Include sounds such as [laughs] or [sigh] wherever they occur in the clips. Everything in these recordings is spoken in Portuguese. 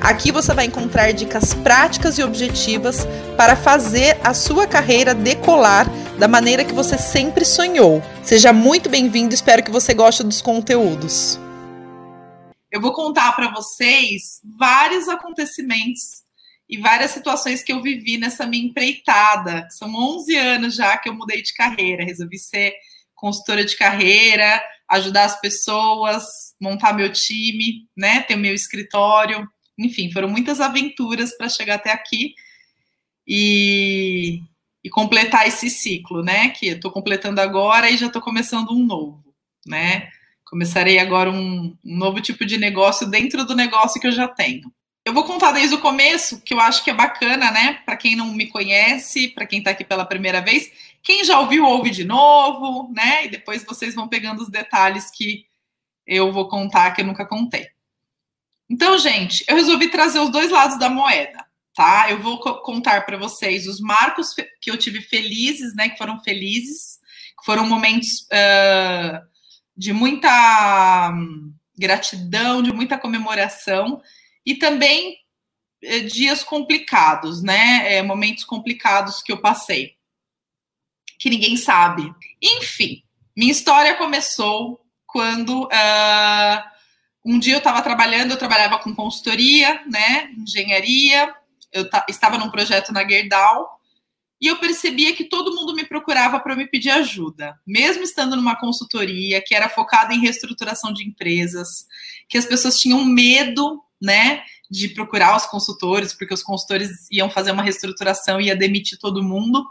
Aqui você vai encontrar dicas práticas e objetivas para fazer a sua carreira decolar da maneira que você sempre sonhou. Seja muito bem-vindo, espero que você goste dos conteúdos. Eu vou contar para vocês vários acontecimentos e várias situações que eu vivi nessa minha empreitada. São 11 anos já que eu mudei de carreira, resolvi ser consultora de carreira, ajudar as pessoas, montar meu time, né, ter o meu escritório enfim, foram muitas aventuras para chegar até aqui e, e, completar esse ciclo, né? Que eu estou completando agora e já estou começando um novo, né? Começarei agora um, um novo tipo de negócio dentro do negócio que eu já tenho. Eu vou contar desde o começo, que eu acho que é bacana, né? Para quem não me conhece, para quem está aqui pela primeira vez, quem já ouviu, ouve de novo, né? E depois vocês vão pegando os detalhes que eu vou contar que eu nunca contei. Então, gente, eu resolvi trazer os dois lados da moeda, tá? Eu vou contar para vocês os marcos que eu tive felizes, né? Que foram felizes, que foram momentos uh, de muita gratidão, de muita comemoração e também uh, dias complicados, né? É, momentos complicados que eu passei, que ninguém sabe. Enfim, minha história começou quando um dia eu estava trabalhando, eu trabalhava com consultoria, né, engenharia, eu estava num projeto na Gerdau, e eu percebia que todo mundo me procurava para me pedir ajuda, mesmo estando numa consultoria que era focada em reestruturação de empresas, que as pessoas tinham medo, né, de procurar os consultores, porque os consultores iam fazer uma reestruturação e ia demitir todo mundo.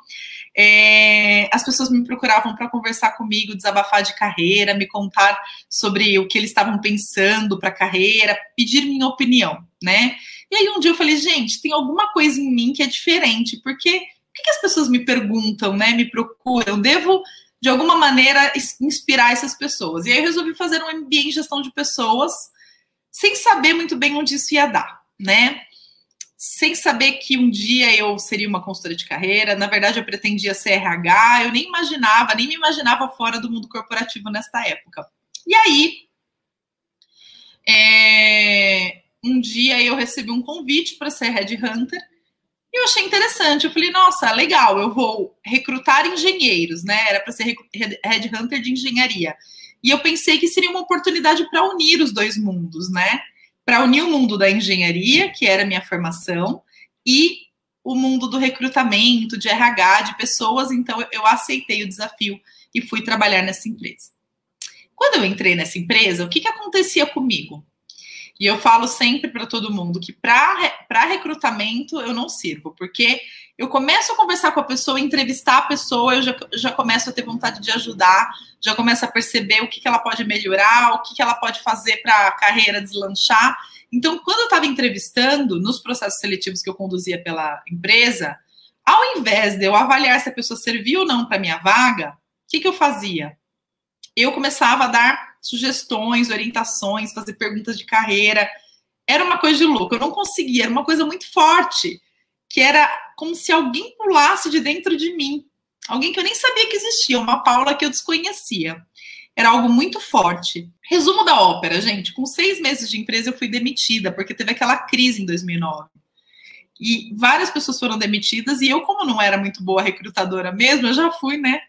É, as pessoas me procuravam para conversar comigo, desabafar de carreira, me contar sobre o que eles estavam pensando para a carreira, pedir minha opinião, né? E aí um dia eu falei, gente, tem alguma coisa em mim que é diferente, porque o que as pessoas me perguntam, né? Me procuram? Devo de alguma maneira inspirar essas pessoas. E aí eu resolvi fazer um MBA em gestão de pessoas sem saber muito bem onde isso ia dar, né? Sem saber que um dia eu seria uma consultora de carreira, na verdade eu pretendia ser RH, eu nem imaginava, nem me imaginava fora do mundo corporativo nesta época. E aí, é, um dia eu recebi um convite para ser headhunter e eu achei interessante. Eu falei, nossa, legal, eu vou recrutar engenheiros, né? Era para ser headhunter de engenharia. E eu pensei que seria uma oportunidade para unir os dois mundos, né? Para unir o mundo da engenharia, que era a minha formação, e o mundo do recrutamento, de RH, de pessoas. Então, eu aceitei o desafio e fui trabalhar nessa empresa. Quando eu entrei nessa empresa, o que, que acontecia comigo? E eu falo sempre para todo mundo que para recrutamento eu não sirvo, porque eu começo a conversar com a pessoa, entrevistar a pessoa, eu já, já começo a ter vontade de ajudar, já começo a perceber o que, que ela pode melhorar, o que, que ela pode fazer para a carreira deslanchar. Então, quando eu estava entrevistando, nos processos seletivos que eu conduzia pela empresa, ao invés de eu avaliar se a pessoa serviu ou não para minha vaga, o que, que eu fazia? Eu começava a dar sugestões, orientações, fazer perguntas de carreira. Era uma coisa de louco, eu não conseguia, era uma coisa muito forte, que era como se alguém pulasse de dentro de mim. Alguém que eu nem sabia que existia, uma Paula que eu desconhecia. Era algo muito forte. Resumo da ópera, gente. Com seis meses de empresa, eu fui demitida, porque teve aquela crise em 2009. E várias pessoas foram demitidas, e eu, como não era muito boa recrutadora mesmo, eu já fui, né,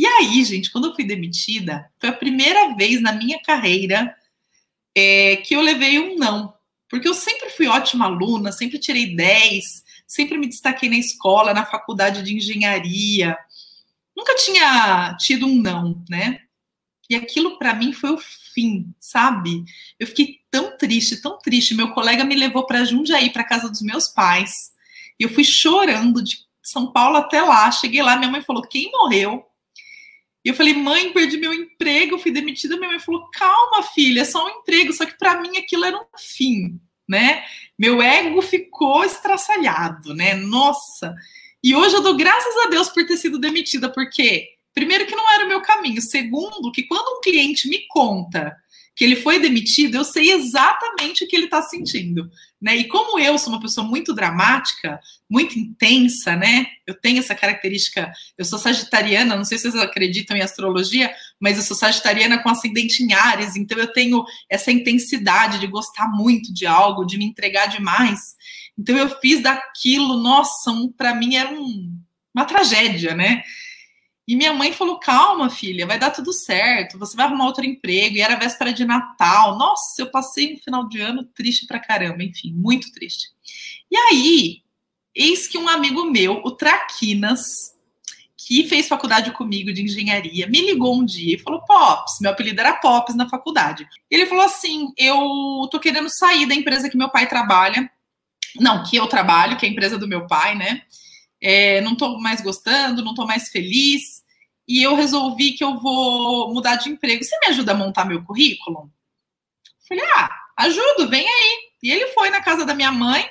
e aí, gente, quando eu fui demitida, foi a primeira vez na minha carreira é, que eu levei um não. Porque eu sempre fui ótima aluna, sempre tirei 10, sempre me destaquei na escola, na faculdade de engenharia. Nunca tinha tido um não, né? E aquilo para mim foi o fim, sabe? Eu fiquei tão triste, tão triste. Meu colega me levou para Jundiaí, para casa dos meus pais. E eu fui chorando de São Paulo até lá. Cheguei lá, minha mãe falou: quem morreu? E eu falei, mãe, perdi meu emprego, fui demitida. Minha mãe falou, calma, filha, é só um emprego. Só que para mim aquilo era um fim, né? Meu ego ficou estraçalhado, né? Nossa. E hoje eu dou graças a Deus por ter sido demitida, porque, primeiro, que não era o meu caminho. Segundo, que quando um cliente me conta que ele foi demitido, eu sei exatamente o que ele está sentindo, né? E como eu sou uma pessoa muito dramática, muito intensa, né? Eu tenho essa característica, eu sou sagitariana, não sei se vocês acreditam em astrologia, mas eu sou sagitariana com ascendente em Ares, então eu tenho essa intensidade de gostar muito de algo, de me entregar demais. Então eu fiz daquilo, nossa, um, para mim era um, uma tragédia, né? E minha mãe falou: calma, filha, vai dar tudo certo, você vai arrumar outro emprego. E era véspera de Natal. Nossa, eu passei um final de ano triste pra caramba, enfim, muito triste. E aí, eis que um amigo meu, o Traquinas, que fez faculdade comigo de engenharia, me ligou um dia e falou: Pops, meu apelido era Pops na faculdade. Ele falou assim: Eu tô querendo sair da empresa que meu pai trabalha. Não, que eu trabalho, que é a empresa do meu pai, né? É, não tô mais gostando, não tô mais feliz e eu resolvi que eu vou mudar de emprego. Você me ajuda a montar meu currículo? Falei, ah, ajudo, vem aí. E ele foi na casa da minha mãe,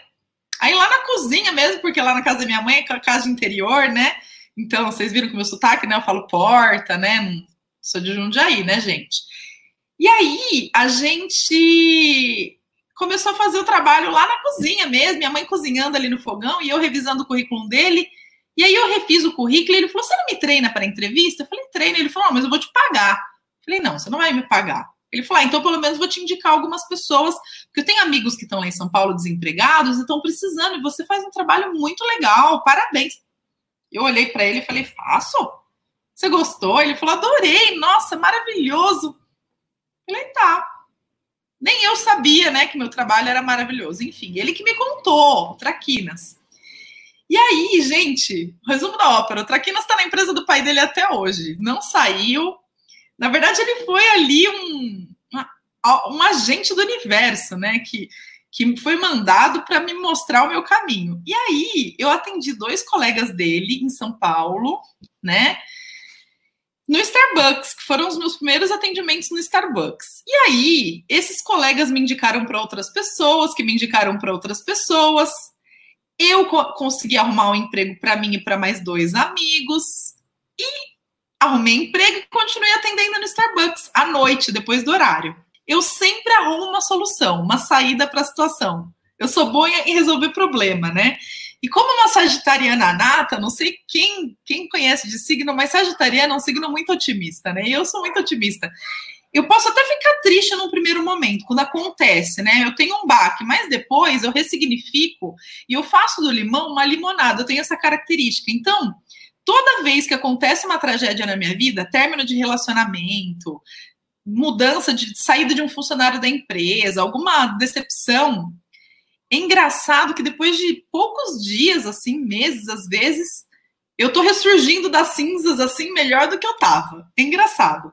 aí lá na cozinha mesmo, porque lá na casa da minha mãe é casa de interior, né? Então, vocês viram que o meu sotaque, né? Eu falo porta, né? Sou de Jundiaí, né, gente? E aí, a gente começou a fazer o trabalho lá na cozinha mesmo, minha mãe cozinhando ali no fogão e eu revisando o currículo dele. E aí eu refiz o currículo e ele falou: Você não me treina para entrevista? Eu falei: Treina. Ele falou: Mas eu vou te pagar. Eu falei: Não, você não vai me pagar. Ele falou: ah, Então pelo menos vou te indicar algumas pessoas, porque eu tenho amigos que estão lá em São Paulo desempregados e estão precisando, e você faz um trabalho muito legal, parabéns. Eu olhei para ele e falei: Faço? Você gostou? Ele falou: Adorei, nossa, maravilhoso. Eu falei: Tá. Nem eu sabia, né, que meu trabalho era maravilhoso. Enfim, ele que me contou, Traquinas. E aí, gente, resumo da ópera: o Traquinas está na empresa do pai dele até hoje. Não saiu. Na verdade, ele foi ali um, um agente do universo, né? Que, que foi mandado para me mostrar o meu caminho. E aí, eu atendi dois colegas dele em São Paulo, né? No Starbucks, que foram os meus primeiros atendimentos no Starbucks. E aí, esses colegas me indicaram para outras pessoas, que me indicaram para outras pessoas. Eu co consegui arrumar um emprego para mim e para mais dois amigos. E arrumei emprego e continuei atendendo no Starbucks à noite, depois do horário. Eu sempre arrumo uma solução, uma saída para a situação. Eu sou boa em resolver problema, né? E como uma sagitariana nata, não sei quem, quem conhece de signo, mas sagitariana é um signo muito otimista, né? E eu sou muito otimista eu posso até ficar triste num primeiro momento, quando acontece, né? Eu tenho um baque, mas depois eu ressignifico e eu faço do limão uma limonada. Eu tenho essa característica. Então, toda vez que acontece uma tragédia na minha vida, término de relacionamento, mudança de saída de um funcionário da empresa, alguma decepção, é engraçado que depois de poucos dias, assim, meses às vezes, eu tô ressurgindo das cinzas assim melhor do que eu tava. É engraçado.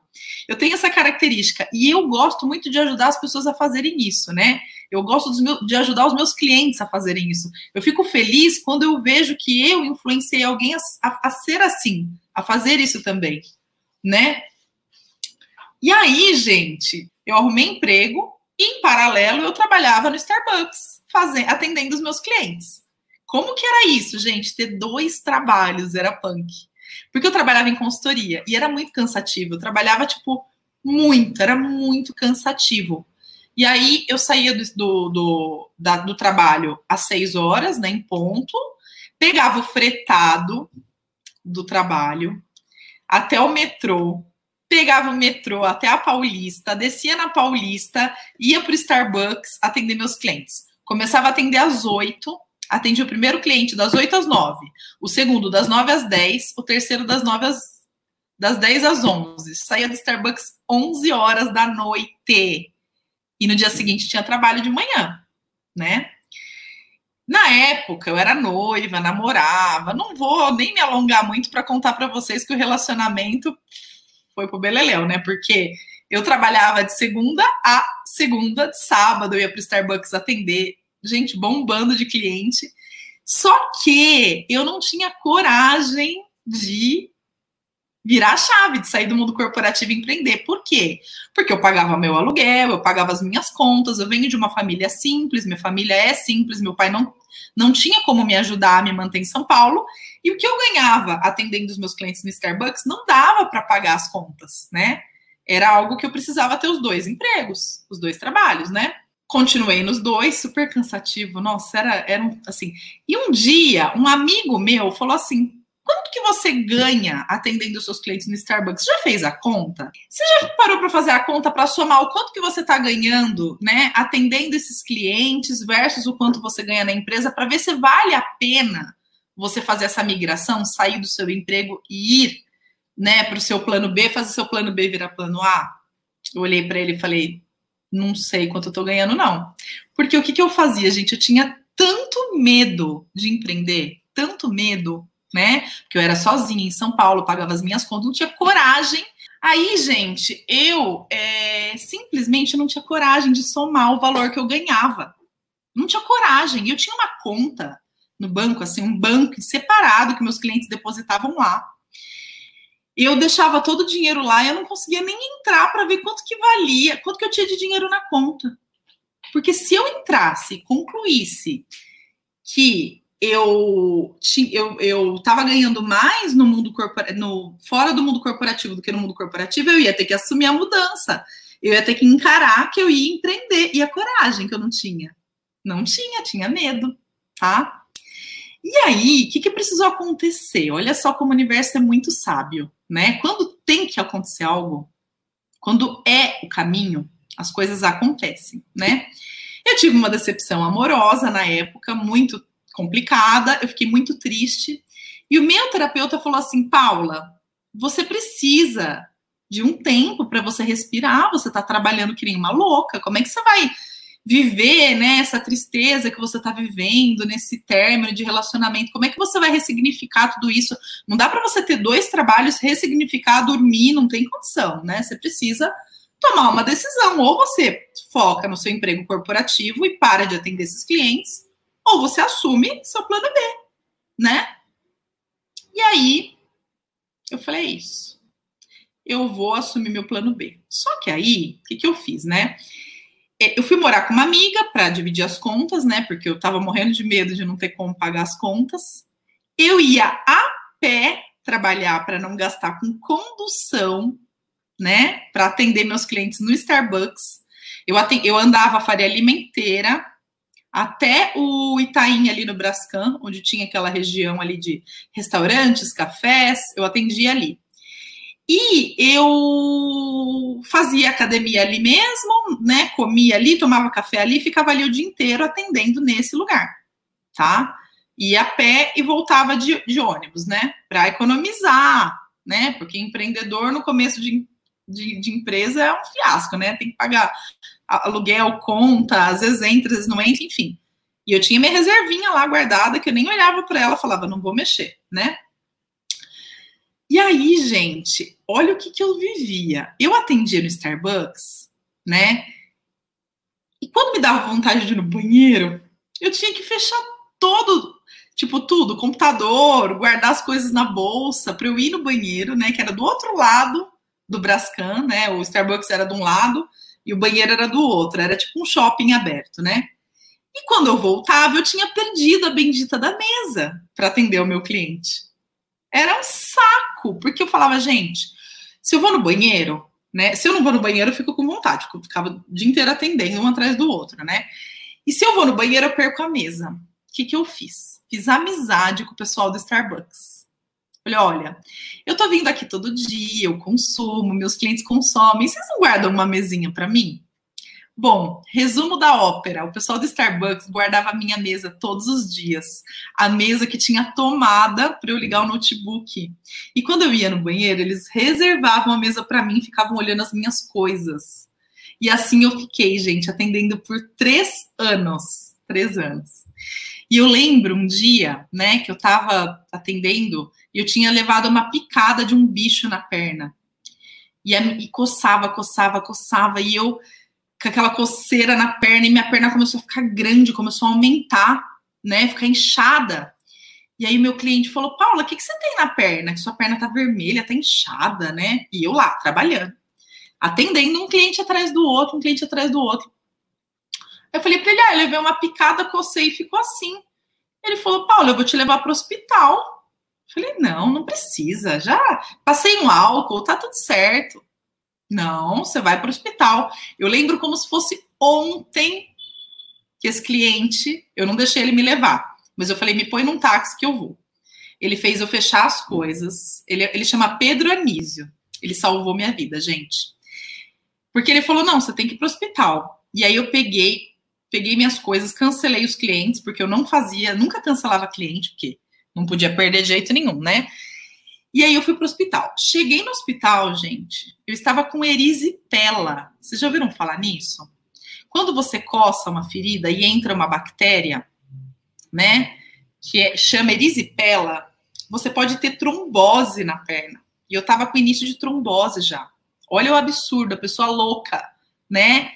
Eu tenho essa característica e eu gosto muito de ajudar as pessoas a fazerem isso, né? Eu gosto meus, de ajudar os meus clientes a fazerem isso. Eu fico feliz quando eu vejo que eu influenciei alguém a, a, a ser assim, a fazer isso também, né? E aí, gente, eu arrumei emprego e, em paralelo, eu trabalhava no Starbucks, fazendo, atendendo os meus clientes. Como que era isso, gente? Ter dois trabalhos era punk. Porque eu trabalhava em consultoria e era muito cansativo. Eu trabalhava, tipo, muito, era muito cansativo. E aí eu saía do, do, do, da, do trabalho às seis horas, né, em ponto, pegava o fretado do trabalho até o metrô, pegava o metrô até a Paulista, descia na Paulista, ia para o Starbucks atender meus clientes. Começava a atender às oito, atendi o primeiro cliente das 8 às 9, o segundo das 9 às 10, o terceiro das 9 às das 10 às 11. Saía do Starbucks 11 horas da noite. E no dia seguinte tinha trabalho de manhã, né? Na época eu era noiva, namorava, não vou nem me alongar muito para contar para vocês que o relacionamento foi pro beleléu, né? Porque eu trabalhava de segunda a segunda, de sábado eu ia para Starbucks atender gente bombando de cliente. Só que eu não tinha coragem de virar a chave, de sair do mundo corporativo e empreender. Por quê? Porque eu pagava meu aluguel, eu pagava as minhas contas, eu venho de uma família simples, minha família é simples, meu pai não, não tinha como me ajudar a me manter em São Paulo, e o que eu ganhava atendendo os meus clientes no Starbucks não dava para pagar as contas, né? Era algo que eu precisava ter os dois empregos, os dois trabalhos, né? Continuei nos dois, super cansativo. Nossa, era, era um, assim. E um dia, um amigo meu falou assim: Quanto que você ganha atendendo seus clientes no Starbucks? Já fez a conta? Você já parou para fazer a conta para somar o quanto que você está ganhando, né, atendendo esses clientes versus o quanto você ganha na empresa para ver se vale a pena você fazer essa migração, sair do seu emprego e ir, né, para o seu plano B, fazer seu plano B virar plano A? Eu olhei para ele e falei, não sei quanto eu estou ganhando não. Porque o que que eu fazia, gente? Eu tinha tanto medo de empreender, tanto medo né? Porque eu era sozinha em São Paulo, pagava as minhas contas, não tinha coragem. Aí, gente, eu é, simplesmente não tinha coragem de somar o valor que eu ganhava. Não tinha coragem. Eu tinha uma conta no banco, assim, um banco separado que meus clientes depositavam lá. Eu deixava todo o dinheiro lá e eu não conseguia nem entrar para ver quanto que valia, quanto que eu tinha de dinheiro na conta. Porque se eu entrasse, concluísse que eu eu eu estava ganhando mais no mundo no fora do mundo corporativo do que no mundo corporativo, eu ia ter que assumir a mudança. Eu ia ter que encarar que eu ia empreender e a coragem que eu não tinha. Não tinha, tinha medo, tá? E aí, o que, que precisou acontecer? Olha só como o universo é muito sábio, né? Quando tem que acontecer algo, quando é o caminho, as coisas acontecem, né? Eu tive uma decepção amorosa na época, muito complicada, eu fiquei muito triste. E o meu terapeuta falou assim: Paula, você precisa de um tempo para você respirar, você está trabalhando que nem uma louca, como é que você vai viver né, essa tristeza que você está vivendo nesse término de relacionamento? Como é que você vai ressignificar tudo isso? Não dá para você ter dois trabalhos, ressignificar, dormir, não tem condição, né? Você precisa tomar uma decisão. Ou você foca no seu emprego corporativo e para de atender esses clientes, ou você assume seu plano B, né? E aí, eu falei, é isso. Eu vou assumir meu plano B. Só que aí, o que, que eu fiz, né? É, eu fui morar com uma amiga para dividir as contas, né? Porque eu tava morrendo de medo de não ter como pagar as contas. Eu ia a pé trabalhar para não gastar com condução, né? Para atender meus clientes no Starbucks. Eu, atend... eu andava a Faria Lima inteira até o Itaim ali no Brascan, onde tinha aquela região ali de restaurantes, cafés, eu atendia ali. E eu fazia academia ali mesmo, né? Comia ali, tomava café ali, ficava ali o dia inteiro atendendo nesse lugar, tá? Ia a pé e voltava de, de ônibus, né? Para economizar, né? Porque empreendedor no começo de, de, de empresa é um fiasco, né? Tem que pagar aluguel, conta, às vezes entra, às vezes não entra, enfim. E eu tinha minha reservinha lá guardada que eu nem olhava para ela, falava, não vou mexer, né? E aí, gente, olha o que, que eu vivia. Eu atendia no Starbucks, né? E quando me dava vontade de ir no banheiro, eu tinha que fechar todo, tipo, tudo, computador, guardar as coisas na bolsa para eu ir no banheiro, né? Que era do outro lado do Brascan, né? O Starbucks era de um lado e o banheiro era do outro, era tipo um shopping aberto, né? E quando eu voltava, eu tinha perdido a bendita da mesa para atender o meu cliente. Era um saco, porque eu falava, gente, se eu vou no banheiro, né? Se eu não vou no banheiro, eu fico com vontade, eu ficava o dia inteiro atendendo um atrás do outro, né? E se eu vou no banheiro, eu perco a mesa. O que, que eu fiz? Fiz amizade com o pessoal do Starbucks. Falei, olha, eu tô vindo aqui todo dia, eu consumo, meus clientes consomem, vocês não guardam uma mesinha para mim? Bom, resumo da ópera. O pessoal do Starbucks guardava a minha mesa todos os dias. A mesa que tinha tomada para eu ligar o notebook. E quando eu ia no banheiro, eles reservavam a mesa para mim e ficavam olhando as minhas coisas. E assim eu fiquei, gente, atendendo por três anos. Três anos. E eu lembro um dia, né, que eu estava atendendo e eu tinha levado uma picada de um bicho na perna. E, e coçava, coçava, coçava, e eu com aquela coceira na perna, e minha perna começou a ficar grande, começou a aumentar, né, ficar inchada. E aí meu cliente falou, Paula, o que, que você tem na perna? Que sua perna tá vermelha, tá inchada, né? E eu lá, trabalhando. Atendendo um cliente atrás do outro, um cliente atrás do outro. Eu falei para ele, ah, eu levei uma picada, cocei e ficou assim. Ele falou, Paula, eu vou te levar para o hospital. Eu falei, não, não precisa. Já passei um álcool, tá tudo certo. Não, você vai para o hospital. Eu lembro como se fosse ontem que esse cliente, eu não deixei ele me levar. Mas eu falei, me põe num táxi que eu vou. Ele fez eu fechar as coisas. Ele, ele chama Pedro Anísio. Ele salvou minha vida, gente. Porque ele falou: não, você tem que ir para o hospital. E aí eu peguei, peguei minhas coisas, cancelei os clientes, porque eu não fazia, nunca cancelava cliente, porque não podia perder de jeito nenhum, né? E aí eu fui para o hospital. Cheguei no hospital, gente, eu estava com erisipela. Vocês já ouviram falar nisso? Quando você coça uma ferida e entra uma bactéria, né? Que é, chama erisipela, você pode ter trombose na perna. E eu tava com início de trombose já. Olha o absurdo, a pessoa louca, né?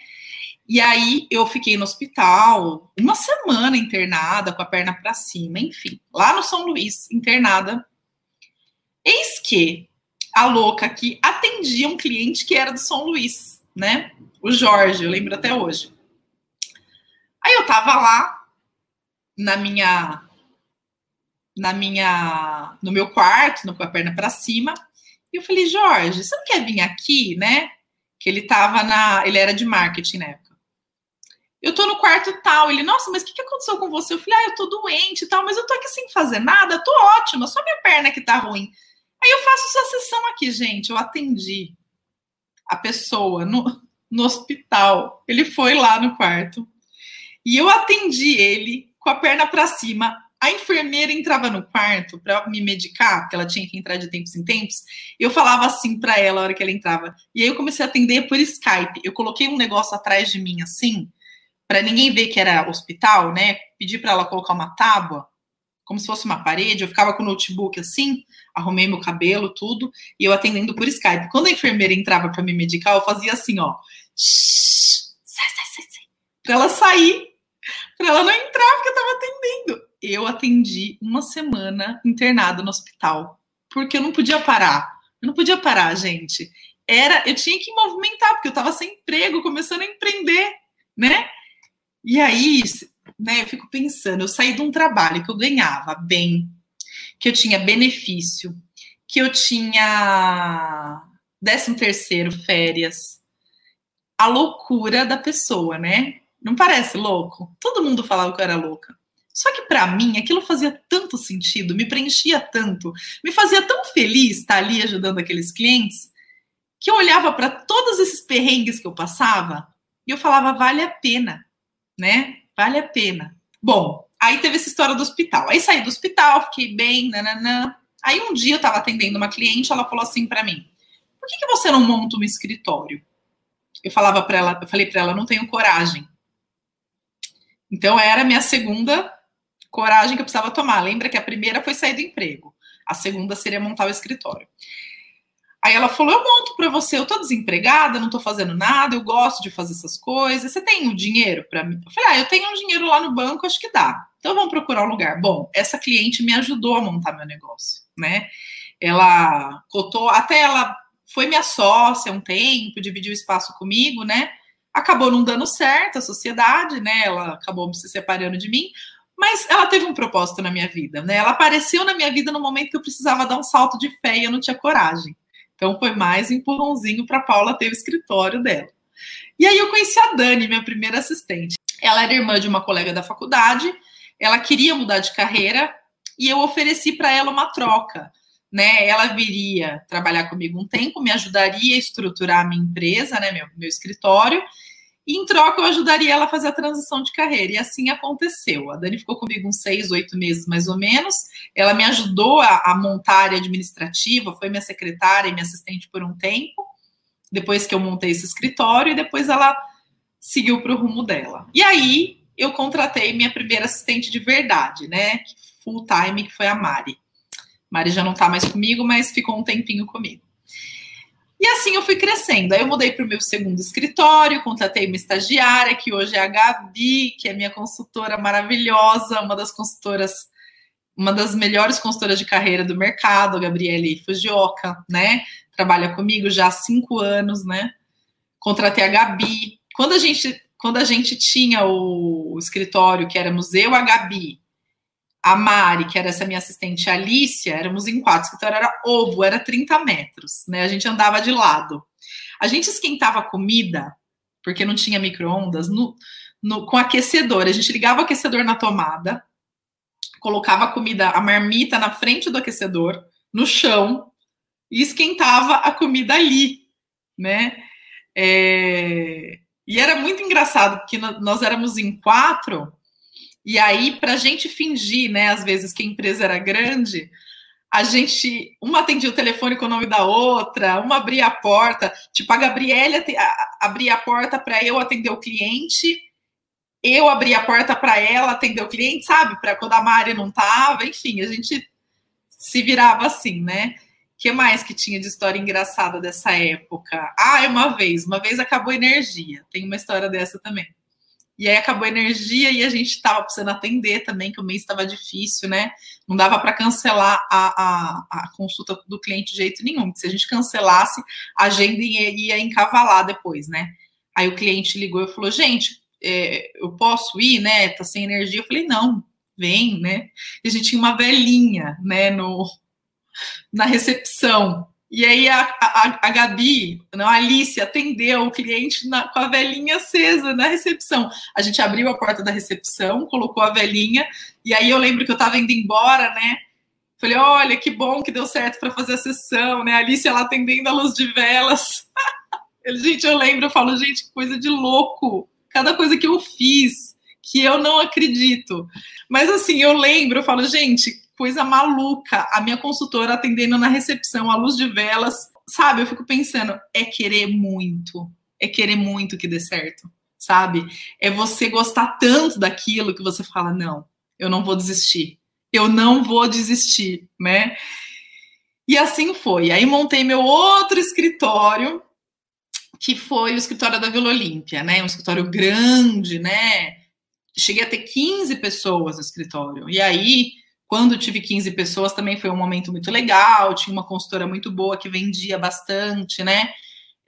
E aí eu fiquei no hospital uma semana internada, com a perna para cima, enfim, lá no São Luís, internada. Eis que a louca que atendia um cliente que era do São Luís, né? O Jorge, eu lembro até hoje. Aí eu tava lá, na minha na minha no meu quarto, com a perna para cima, e eu falei: "Jorge, você não quer vir aqui, né?" Que ele tava na, ele era de marketing na época. Eu tô no quarto tal, ele: "Nossa, mas o que, que aconteceu com você?" Eu falei: "Ah, eu tô doente e tal, mas eu tô aqui sem fazer nada, tô ótima, só minha perna que tá ruim." Aí eu faço essa sessão aqui, gente, eu atendi a pessoa no, no hospital. Ele foi lá no quarto e eu atendi ele com a perna para cima. A enfermeira entrava no quarto para me medicar, porque ela tinha que entrar de tempos em tempos. Eu falava assim para ela a hora que ela entrava. E aí eu comecei a atender por Skype. Eu coloquei um negócio atrás de mim assim, para ninguém ver que era hospital, né? Pedi para ela colocar uma tábua, como se fosse uma parede. Eu ficava com o notebook assim, arrumei meu cabelo, tudo, e eu atendendo por Skype. Quando a enfermeira entrava para me medicar, eu fazia assim, ó. Sai, sai, sai, sai. Pra ela sair para ela não entrar porque eu estava atendendo. Eu atendi uma semana internada no hospital, porque eu não podia parar. Eu não podia parar, gente. Era, eu tinha que movimentar, porque eu estava sem emprego, começando a empreender, né? E aí, né, eu fico pensando, eu saí de um trabalho que eu ganhava bem, que eu tinha benefício, que eu tinha décimo terceiro, férias, a loucura da pessoa, né? Não parece louco? Todo mundo falava que eu era louca. Só que para mim aquilo fazia tanto sentido, me preenchia tanto, me fazia tão feliz estar ali ajudando aqueles clientes, que eu olhava para todos esses perrengues que eu passava e eu falava, vale a pena, né? Vale a pena. Bom, aí teve essa história do hospital. Aí saí do hospital, fiquei bem, nananã. Aí um dia eu estava atendendo uma cliente, ela falou assim para mim: por que, que você não monta um escritório? Eu falava para ela, eu falei para ela, não tenho coragem. Então, era a minha segunda coragem que eu precisava tomar. Lembra que a primeira foi sair do emprego, a segunda seria montar o escritório. Aí ela falou: Eu monto para você, eu tô desempregada, não tô fazendo nada, eu gosto de fazer essas coisas. Você tem um dinheiro para mim? Eu falei: Ah, eu tenho um dinheiro lá no banco, acho que dá. Então vamos procurar um lugar. Bom, essa cliente me ajudou a montar meu negócio, né? Ela cotou, até ela foi minha sócia um tempo, dividiu o espaço comigo, né? acabou não dando certo a sociedade, né? Ela acabou se separando de mim, mas ela teve um propósito na minha vida, né? Ela apareceu na minha vida no momento que eu precisava dar um salto de fé e eu não tinha coragem. Então foi mais empurrãozinho para Paula ter o escritório dela. E aí eu conheci a Dani, minha primeira assistente. Ela era irmã de uma colega da faculdade, ela queria mudar de carreira e eu ofereci para ela uma troca né? Ela viria trabalhar comigo um tempo, me ajudaria a estruturar a minha empresa, né? Meu, meu escritório. E em troca, eu ajudaria ela a fazer a transição de carreira. E assim aconteceu. A Dani ficou comigo uns seis, oito meses mais ou menos. Ela me ajudou a, a montar a área administrativa, foi minha secretária e minha assistente por um tempo. Depois que eu montei esse escritório, e depois ela seguiu para o rumo dela. E aí eu contratei minha primeira assistente de verdade, né? Full time, que foi a Mari. Mari já não está mais comigo, mas ficou um tempinho comigo. E assim eu fui crescendo. Aí eu mudei para o meu segundo escritório, contratei uma estagiária, que hoje é a Gabi, que é minha consultora maravilhosa, uma das consultoras uma das melhores consultoras de carreira do mercado, a Gabriele Fujioka, né? Trabalha comigo já há cinco anos, né? Contratei a Gabi. Quando a gente, quando a gente tinha o, escritório, que era Museu, a Gabi, a Mari, que era essa minha assistente, a Alicia, éramos em quatro. O escritório era ovo, era 30 metros, né? A gente andava de lado. A gente esquentava comida, porque não tinha micro-ondas, no, no, com aquecedor. A gente ligava o aquecedor na tomada, colocava a comida, a marmita na frente do aquecedor, no chão, e esquentava a comida ali, né? É... E era muito engraçado, porque nós éramos em quatro, e aí, para a gente fingir, né, às vezes que a empresa era grande, a gente, uma atendia o telefone com o nome da outra, uma abria a porta, tipo, a Gabriela abria a porta para eu atender o cliente, eu abria a porta para ela atender o cliente, sabe? Para quando a Mari não tava, enfim, a gente se virava assim, né? que mais que tinha de história engraçada dessa época? Ah, uma vez, uma vez acabou a energia. Tem uma história dessa também. E aí acabou a energia e a gente estava precisando atender também, que o mês estava difícil, né? Não dava para cancelar a, a, a, consulta do cliente de jeito nenhum. Se a gente cancelasse, a agenda ia, ia encavalar depois, né? Aí o cliente ligou e falou: gente, é, eu posso ir, né? Tá sem energia. Eu falei: não, vem, né? E a gente tinha uma velhinha, né, no, na recepção. E aí a, a, a Gabi, não, a Alice, atendeu o cliente na, com a velhinha acesa na recepção. A gente abriu a porta da recepção, colocou a velhinha, e aí eu lembro que eu estava indo embora, né? Falei, olha, que bom que deu certo para fazer a sessão, né? A Alice, ela atendendo a luz de velas. [laughs] gente, eu lembro, eu falo, gente, que coisa de louco. Cada coisa que eu fiz, que eu não acredito. Mas assim, eu lembro, eu falo, gente, coisa maluca. A minha consultora atendendo na recepção, à luz de velas, sabe? Eu fico pensando, é querer muito, é querer muito que dê certo, sabe? É você gostar tanto daquilo que você fala, não, eu não vou desistir, eu não vou desistir, né? E assim foi. Aí montei meu outro escritório, que foi o escritório da Vila Olímpia, né? Um escritório grande, né? Cheguei a ter 15 pessoas no escritório. E aí quando tive 15 pessoas também foi um momento muito legal, tinha uma consultora muito boa que vendia bastante, né?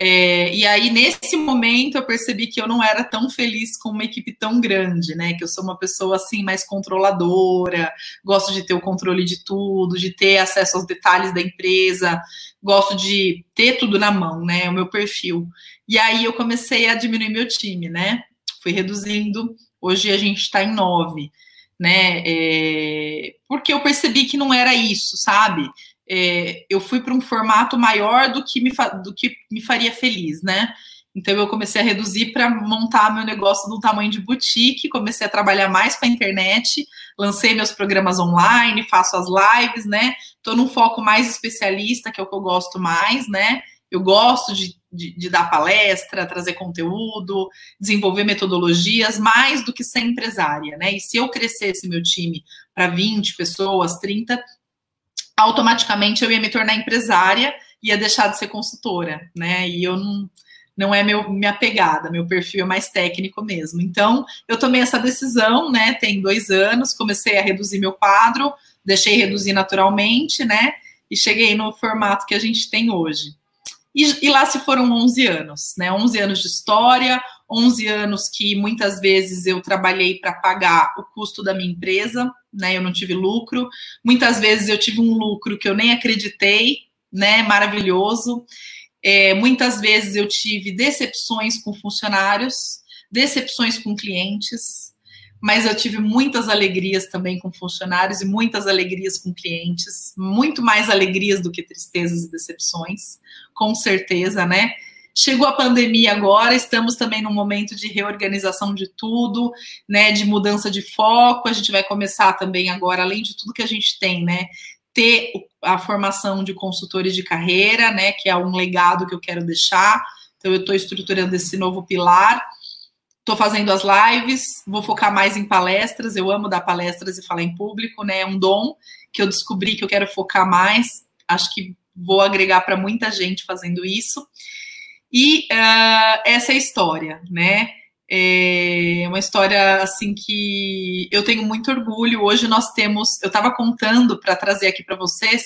É, e aí, nesse momento, eu percebi que eu não era tão feliz com uma equipe tão grande, né? Que eu sou uma pessoa assim mais controladora, gosto de ter o controle de tudo, de ter acesso aos detalhes da empresa, gosto de ter tudo na mão, né? O meu perfil. E aí eu comecei a diminuir meu time, né? Fui reduzindo. Hoje a gente está em nove né? É, porque eu percebi que não era isso, sabe? É, eu fui para um formato maior do que, me do que me faria feliz, né? Então eu comecei a reduzir para montar meu negócio do tamanho de boutique, comecei a trabalhar mais com a internet, lancei meus programas online, faço as lives, né? Estou num foco mais especialista, que é o que eu gosto mais, né? Eu gosto de, de, de, dar palestra, trazer conteúdo, desenvolver metodologias, mais do que ser empresária, né? E se eu crescesse meu time para 20 pessoas, 30, automaticamente eu ia me tornar empresária, ia deixar de ser consultora, né? E eu não, não é meu, minha pegada, meu perfil é mais técnico mesmo. Então, eu tomei essa decisão, né? Tem dois anos, comecei a reduzir meu quadro, deixei reduzir naturalmente, né? E cheguei no formato que a gente tem hoje. E, e, lá se foram 11 anos, né? 11 anos de história, 11 anos que muitas vezes eu trabalhei para pagar o custo da minha empresa, né? Eu não tive lucro. Muitas vezes eu tive um lucro que eu nem acreditei, né? Maravilhoso. É, muitas vezes eu tive decepções com funcionários, decepções com clientes, mas eu tive muitas alegrias também com funcionários e muitas alegrias com clientes, muito mais alegrias do que tristezas e decepções, com certeza, né? Chegou a pandemia agora, estamos também num momento de reorganização de tudo, né, de mudança de foco. A gente vai começar também agora, além de tudo que a gente tem, né, ter a formação de consultores de carreira, né, que é um legado que eu quero deixar. Então eu estou estruturando esse novo pilar Estou fazendo as lives, vou focar mais em palestras. Eu amo dar palestras e falar em público, né? É um dom que eu descobri que eu quero focar mais. Acho que vou agregar para muita gente fazendo isso. E uh, essa é a história, né? É uma história assim que eu tenho muito orgulho. Hoje nós temos, eu estava contando para trazer aqui para vocês,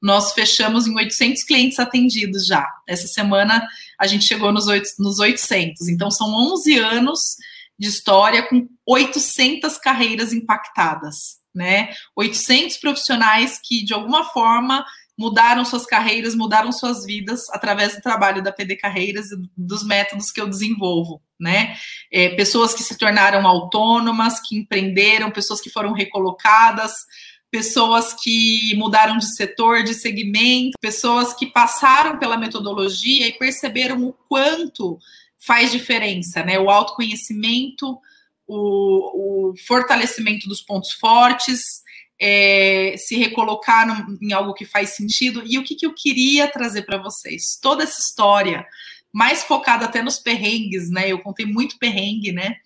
nós fechamos em 800 clientes atendidos já. Essa semana a gente chegou nos, 8, nos 800. Então são 11 anos de história com 800 carreiras impactadas, né? 800 profissionais que de alguma forma mudaram suas carreiras, mudaram suas vidas através do trabalho da PD Carreiras e dos métodos que eu desenvolvo, né? É, pessoas que se tornaram autônomas, que empreenderam, pessoas que foram recolocadas, pessoas que mudaram de setor, de segmento, pessoas que passaram pela metodologia e perceberam o quanto faz diferença, né? O autoconhecimento, o, o fortalecimento dos pontos fortes, é, se recolocar no, em algo que faz sentido. E o que, que eu queria trazer para vocês? Toda essa história, mais focada até nos perrengues, né? Eu contei muito perrengue, né?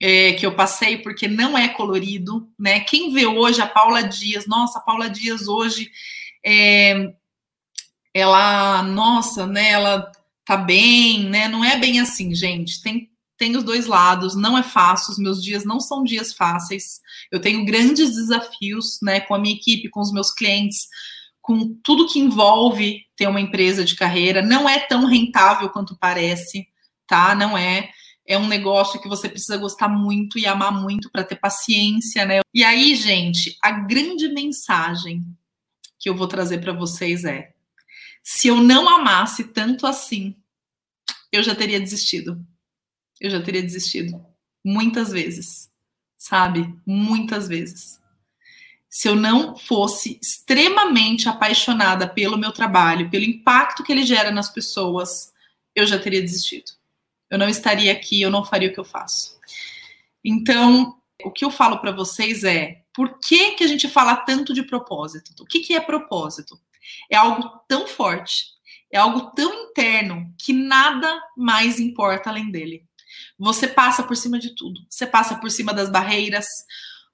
É, que eu passei, porque não é colorido, né? Quem vê hoje a Paula Dias, nossa, a Paula Dias hoje, é, ela, nossa, né? Ela tá bem, né? Não é bem assim, gente. Tem tem os dois lados, não é fácil, os meus dias não são dias fáceis. Eu tenho grandes desafios, né, com a minha equipe, com os meus clientes, com tudo que envolve ter uma empresa de carreira. Não é tão rentável quanto parece, tá? Não é. É um negócio que você precisa gostar muito e amar muito para ter paciência, né? E aí, gente, a grande mensagem que eu vou trazer para vocês é: se eu não amasse tanto assim, eu já teria desistido eu já teria desistido. Muitas vezes. Sabe? Muitas vezes. Se eu não fosse extremamente apaixonada pelo meu trabalho, pelo impacto que ele gera nas pessoas, eu já teria desistido. Eu não estaria aqui, eu não faria o que eu faço. Então, o que eu falo para vocês é: por que, que a gente fala tanto de propósito? O que, que é propósito? É algo tão forte, é algo tão interno que nada mais importa além dele. Você passa por cima de tudo. Você passa por cima das barreiras,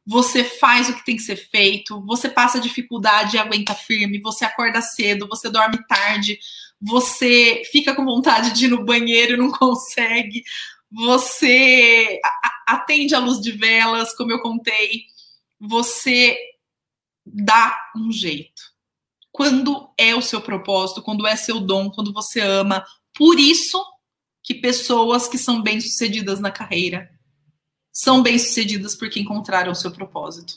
você faz o que tem que ser feito, você passa dificuldade e aguenta firme, você acorda cedo, você dorme tarde, você fica com vontade de ir no banheiro e não consegue, você atende à luz de velas, como eu contei, você dá um jeito. Quando é o seu propósito, quando é seu dom, quando você ama, por isso que pessoas que são bem-sucedidas na carreira são bem-sucedidas porque encontraram o seu propósito.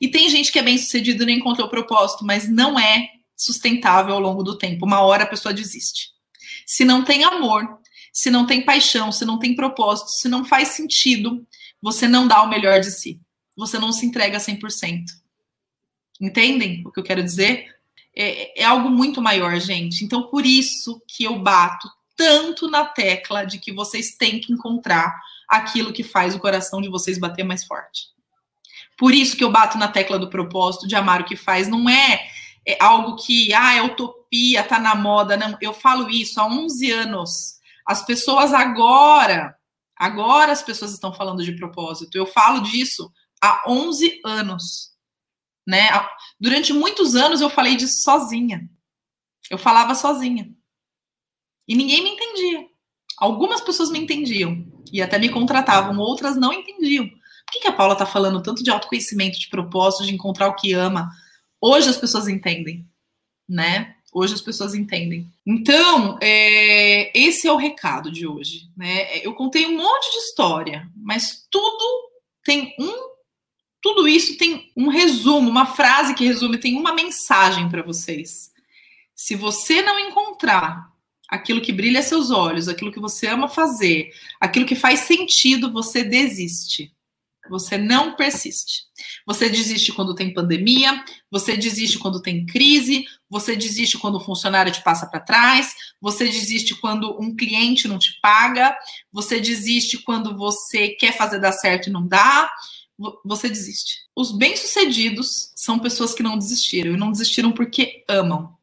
E tem gente que é bem-sucedido e não encontrou o propósito, mas não é sustentável ao longo do tempo. Uma hora a pessoa desiste. Se não tem amor, se não tem paixão, se não tem propósito, se não faz sentido, você não dá o melhor de si. Você não se entrega 100%. Entendem o que eu quero dizer? É, é algo muito maior, gente. Então, por isso que eu bato tanto na tecla de que vocês têm que encontrar aquilo que faz o coração de vocês bater mais forte. Por isso que eu bato na tecla do propósito de amar o que faz. Não é, é algo que, ah, é utopia, tá na moda. Não, eu falo isso há 11 anos. As pessoas agora, agora as pessoas estão falando de propósito. Eu falo disso há 11 anos. Né? Durante muitos anos eu falei disso sozinha. Eu falava sozinha. E ninguém me entendia. Algumas pessoas me entendiam e até me contratavam, outras não entendiam. Por que, que a Paula está falando tanto de autoconhecimento, de propósito, de encontrar o que ama? Hoje as pessoas entendem, né? Hoje as pessoas entendem. Então, é, esse é o recado de hoje. Né? Eu contei um monte de história, mas tudo tem um. Tudo isso tem um resumo, uma frase que resume, tem uma mensagem para vocês. Se você não encontrar aquilo que brilha seus olhos, aquilo que você ama fazer, aquilo que faz sentido, você desiste. Você não persiste. Você desiste quando tem pandemia, você desiste quando tem crise, você desiste quando o funcionário te passa para trás, você desiste quando um cliente não te paga, você desiste quando você quer fazer dar certo e não dá, você desiste. Os bem-sucedidos são pessoas que não desistiram e não desistiram porque amam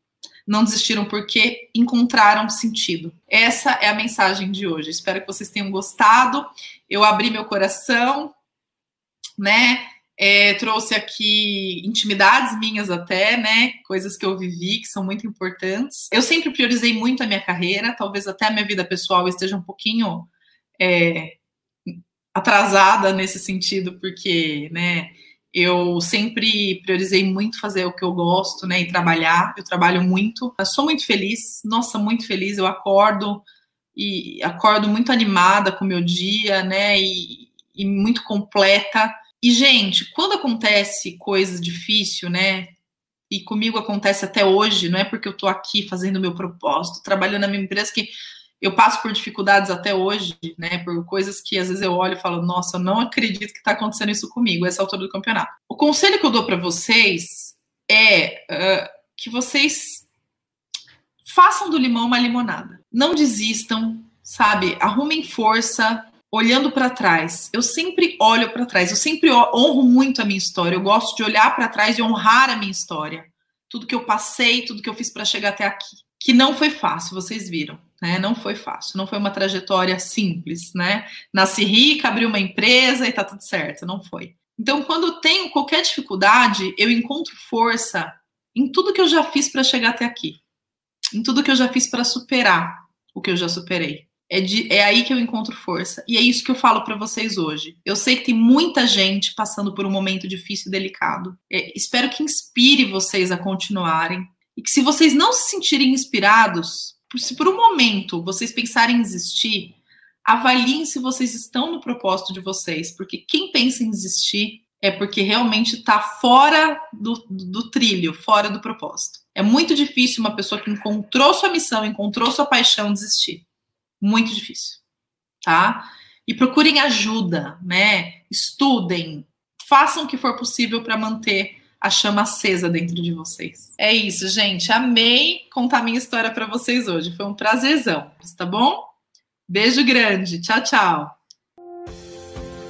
não desistiram porque encontraram sentido. Essa é a mensagem de hoje. Espero que vocês tenham gostado. Eu abri meu coração, né? É, trouxe aqui intimidades minhas até, né? Coisas que eu vivi que são muito importantes. Eu sempre priorizei muito a minha carreira, talvez até a minha vida pessoal esteja um pouquinho é, atrasada nesse sentido, porque, né, eu sempre priorizei muito fazer o que eu gosto, né, e trabalhar. Eu trabalho muito. Eu sou muito feliz, nossa, muito feliz. Eu acordo e acordo muito animada com o meu dia, né, e, e muito completa. E, gente, quando acontece coisas difíceis, né, e comigo acontece até hoje, não é porque eu estou aqui fazendo meu propósito, trabalhando na minha empresa, que eu passo por dificuldades até hoje, né? Por coisas que às vezes eu olho e falo, nossa, eu não acredito que está acontecendo isso comigo, essa altura do campeonato. O conselho que eu dou para vocês é uh, que vocês façam do limão uma limonada. Não desistam, sabe? Arrumem força, olhando para trás. Eu sempre olho para trás, eu sempre honro muito a minha história. Eu gosto de olhar para trás e honrar a minha história. Tudo que eu passei, tudo que eu fiz para chegar até aqui. Que não foi fácil, vocês viram né? Não foi fácil, não foi uma trajetória simples, né? Nasci rica, abri uma empresa e tá tudo certo, não foi. Então, quando eu tenho qualquer dificuldade, eu encontro força em tudo que eu já fiz para chegar até aqui, em tudo que eu já fiz para superar o que eu já superei. É, de, é aí que eu encontro força. E é isso que eu falo para vocês hoje. Eu sei que tem muita gente passando por um momento difícil e delicado. É, espero que inspire vocês a continuarem. E que se vocês não se sentirem inspirados, se por um momento vocês pensarem em desistir, avaliem se vocês estão no propósito de vocês, porque quem pensa em desistir é porque realmente está fora do, do, trilho, fora do propósito. É muito difícil uma pessoa que encontrou sua missão, encontrou sua paixão desistir. Muito difícil, tá? E procurem ajuda, né? Estudem, façam o que for possível para manter a chama acesa dentro de vocês. É isso, gente. Amei contar minha história para vocês hoje. Foi um prazerzão, tá bom? Beijo grande. Tchau, tchau.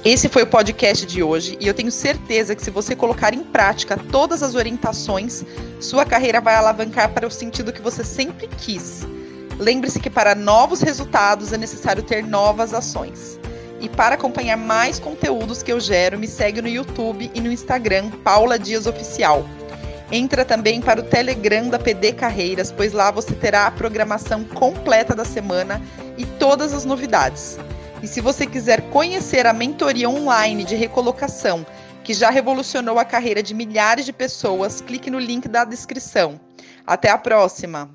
Esse foi o podcast de hoje e eu tenho certeza que se você colocar em prática todas as orientações, sua carreira vai alavancar para o sentido que você sempre quis. Lembre-se que para novos resultados é necessário ter novas ações. E para acompanhar mais conteúdos que eu gero, me segue no YouTube e no Instagram, Paula Dias Oficial. Entra também para o Telegram da PD Carreiras, pois lá você terá a programação completa da semana e todas as novidades. E se você quiser conhecer a mentoria online de recolocação, que já revolucionou a carreira de milhares de pessoas, clique no link da descrição. Até a próxima!